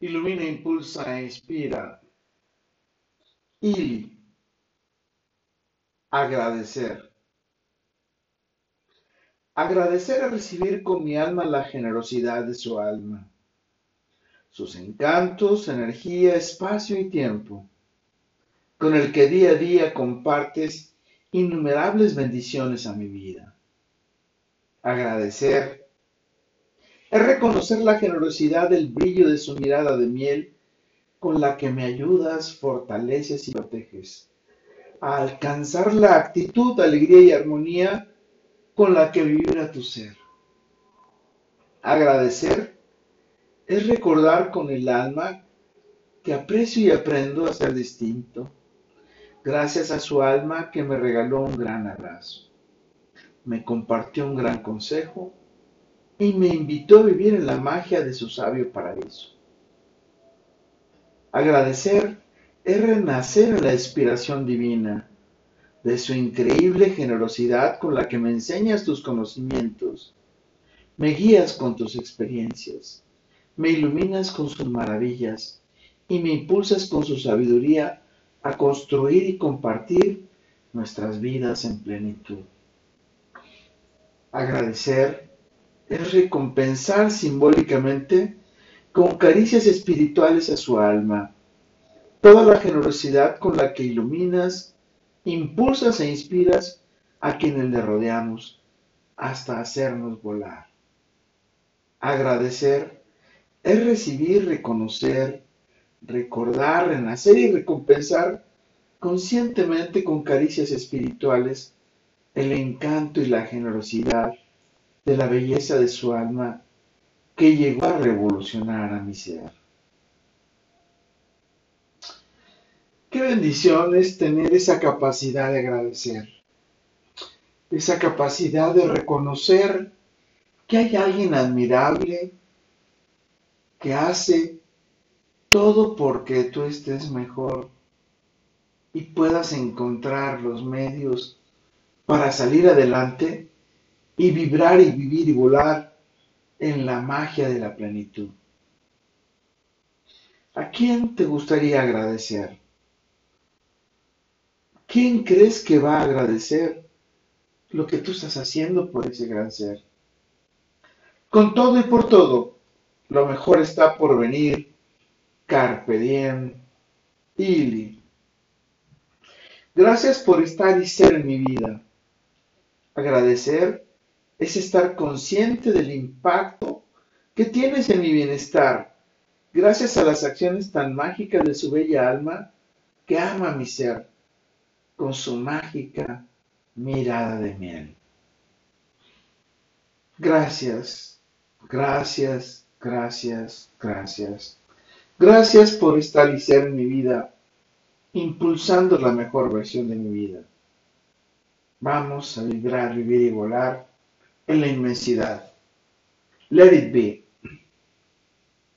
ilumina, impulsa e inspira. Y agradecer. Agradecer es recibir con mi alma la generosidad de su alma, sus encantos, energía, espacio y tiempo, con el que día a día compartes innumerables bendiciones a mi vida. Agradecer es reconocer la generosidad del brillo de su mirada de miel con la que me ayudas, fortaleces y proteges, a alcanzar la actitud, alegría y armonía con la que vibra tu ser. Agradecer es recordar con el alma que aprecio y aprendo a ser distinto, gracias a su alma que me regaló un gran abrazo, me compartió un gran consejo y me invitó a vivir en la magia de su sabio paraíso. Agradecer es renacer en la inspiración divina, de su increíble generosidad con la que me enseñas tus conocimientos, me guías con tus experiencias, me iluminas con sus maravillas y me impulsas con su sabiduría a construir y compartir nuestras vidas en plenitud. Agradecer es recompensar simbólicamente con caricias espirituales a su alma, toda la generosidad con la que iluminas, impulsas e inspiras a quienes le rodeamos hasta hacernos volar. Agradecer es recibir, reconocer, recordar, renacer y recompensar conscientemente con caricias espirituales el encanto y la generosidad de la belleza de su alma que llegó a revolucionar a mi ser. Qué bendición es tener esa capacidad de agradecer, esa capacidad de reconocer que hay alguien admirable que hace todo porque tú estés mejor y puedas encontrar los medios para salir adelante y vibrar y vivir y volar en la magia de la plenitud. ¿A quién te gustaría agradecer? ¿Quién crees que va a agradecer lo que tú estás haciendo por ese gran ser? Con todo y por todo, lo mejor está por venir. Carpe diem, Ili. Gracias por estar y ser en mi vida. Agradecer es estar consciente del impacto que tienes en mi bienestar, gracias a las acciones tan mágicas de su bella alma que ama mi ser con su mágica mirada de miel. Gracias, gracias, gracias, gracias. Gracias por estar y ser en mi vida, impulsando la mejor versión de mi vida. Vamos a vibrar, vivir y volar en la inmensidad. Let it be.